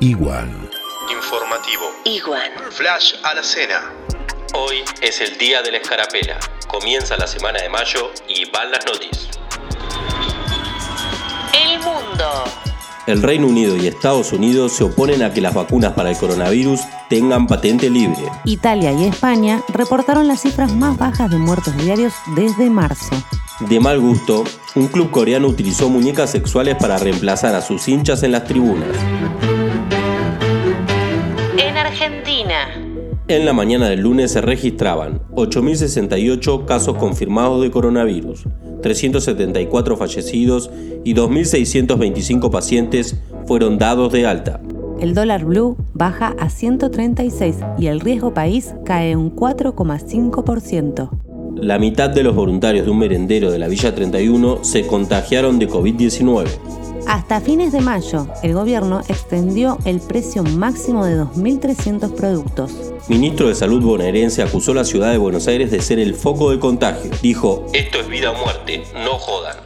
Igual. Informativo. Igual. Flash a la cena. Hoy es el día de la escarapela. Comienza la semana de mayo y van las noticias. El mundo. El Reino Unido y Estados Unidos se oponen a que las vacunas para el coronavirus tengan patente libre. Italia y España reportaron las cifras más bajas de muertos diarios desde marzo. De mal gusto, un club coreano utilizó muñecas sexuales para reemplazar a sus hinchas en las tribunas. En Argentina. En la mañana del lunes se registraban 8.068 casos confirmados de coronavirus, 374 fallecidos y 2.625 pacientes fueron dados de alta. El dólar blue baja a 136 y el riesgo país cae un 4,5%. La mitad de los voluntarios de un merendero de la Villa 31 se contagiaron de COVID-19. Hasta fines de mayo, el gobierno extendió el precio máximo de 2.300 productos. Ministro de Salud bonaerense acusó a la ciudad de Buenos Aires de ser el foco de contagio. Dijo, esto es vida o muerte, no jodan.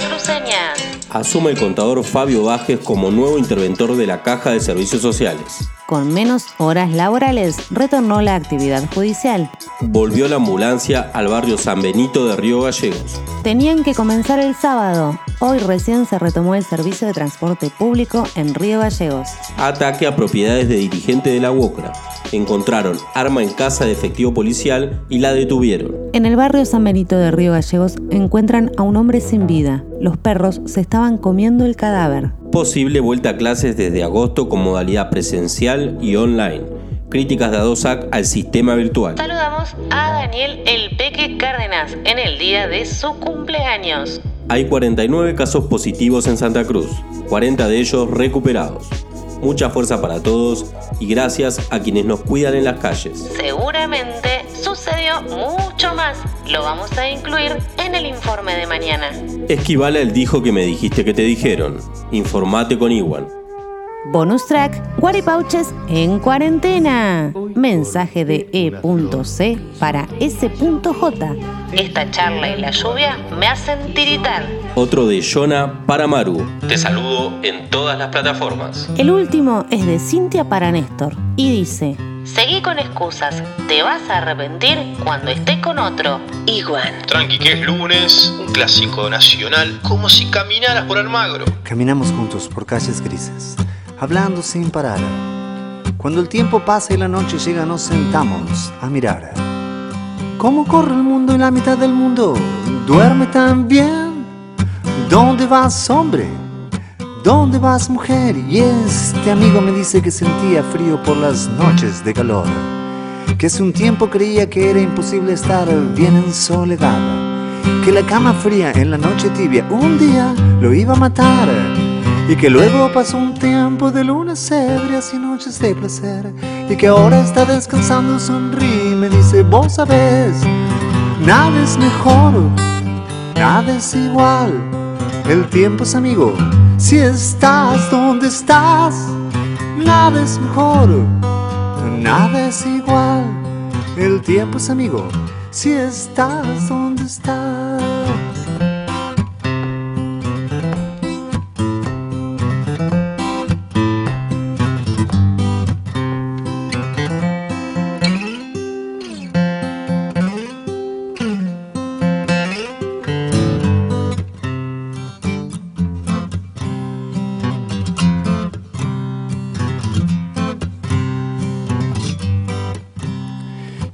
Santa Cruceña. Asume el contador Fabio Vázquez como nuevo interventor de la Caja de Servicios Sociales. Con menos horas laborales, retornó la actividad judicial. Volvió la ambulancia al barrio San Benito de Río Gallegos. Tenían que comenzar el sábado. Hoy recién se retomó el servicio de transporte público en Río Gallegos. Ataque a propiedades de dirigente de la UOCRA. Encontraron arma en casa de efectivo policial y la detuvieron. En el barrio San Benito de Río Gallegos encuentran a un hombre sin vida. Los perros se estaban comiendo el cadáver. Posible vuelta a clases desde agosto con modalidad presencial y online. Críticas de ADOSAC al sistema virtual. Saludamos a Daniel El Peque Cárdenas en el día de su cumpleaños. Hay 49 casos positivos en Santa Cruz, 40 de ellos recuperados. Mucha fuerza para todos y gracias a quienes nos cuidan en las calles. Seguramente sucedió mucho más. Lo vamos a incluir en el informe de mañana. Esquivala el dijo que me dijiste que te dijeron. Informate con Iwan. Bonus track, Guaripauches en cuarentena. Mensaje de E.C para S.J. Esta charla y la lluvia me hacen tiritar. Otro de Yona para Maru. Te saludo en todas las plataformas. El último es de Cintia para Néstor y dice: Seguí con excusas. Te vas a arrepentir cuando esté con otro. Igual. Tranqui que es lunes, un clásico nacional, como si caminaras por Almagro. Caminamos juntos por calles grises, hablando sin parar. Cuando el tiempo pasa y la noche llega, nos sentamos a mirar. ¿Cómo corre el mundo y la mitad del mundo duerme tan bien? ¿Dónde vas, hombre? ¿Dónde vas, mujer? Y este amigo me dice que sentía frío por las noches de calor. Que hace un tiempo creía que era imposible estar bien en soledad. Que la cama fría en la noche tibia un día lo iba a matar. Y que luego pasó un tiempo de lunas ebrias y noches de placer. Y que ahora está descansando, sonríe y me dice, vos sabés, nada es mejor, nada es igual. El tiempo es amigo, si estás donde estás, nada es mejor, nada es igual. El tiempo es amigo, si estás donde estás.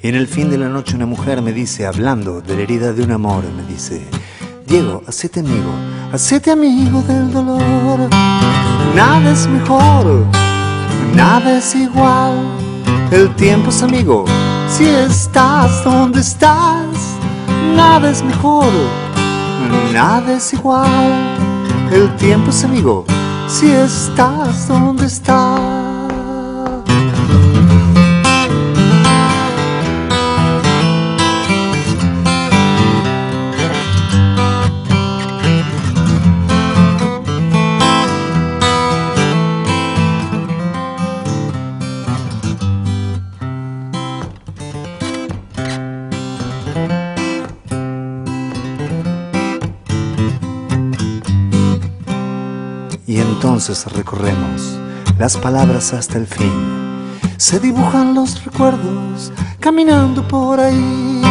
Y en el fin de la noche una mujer me dice, hablando de la herida de un amor, me dice, Diego, hacete amigo, hacete amigo del dolor. Nada es mejor, nada es igual. El tiempo es amigo, si estás donde estás. Nada es mejor, nada es igual. El tiempo es amigo, si estás donde estás. Entonces recorremos las palabras hasta el fin. Se dibujan los recuerdos caminando por ahí.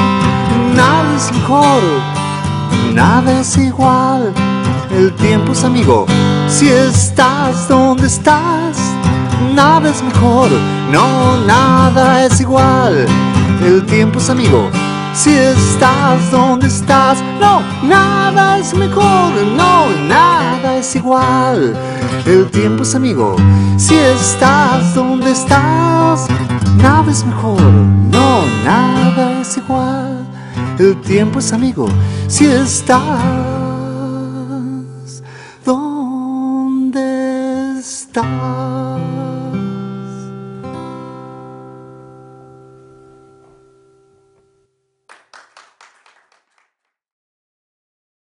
Nada es mejor, nada es igual. El tiempo es amigo si estás donde estás. Nada es mejor, no, nada es igual. El tiempo es amigo si estás donde estás, no, nada es mejor, no, nada es igual. El tiempo es amigo. Si estás donde estás, nada es mejor, no, nada es igual. El tiempo es amigo. Si estás donde estás.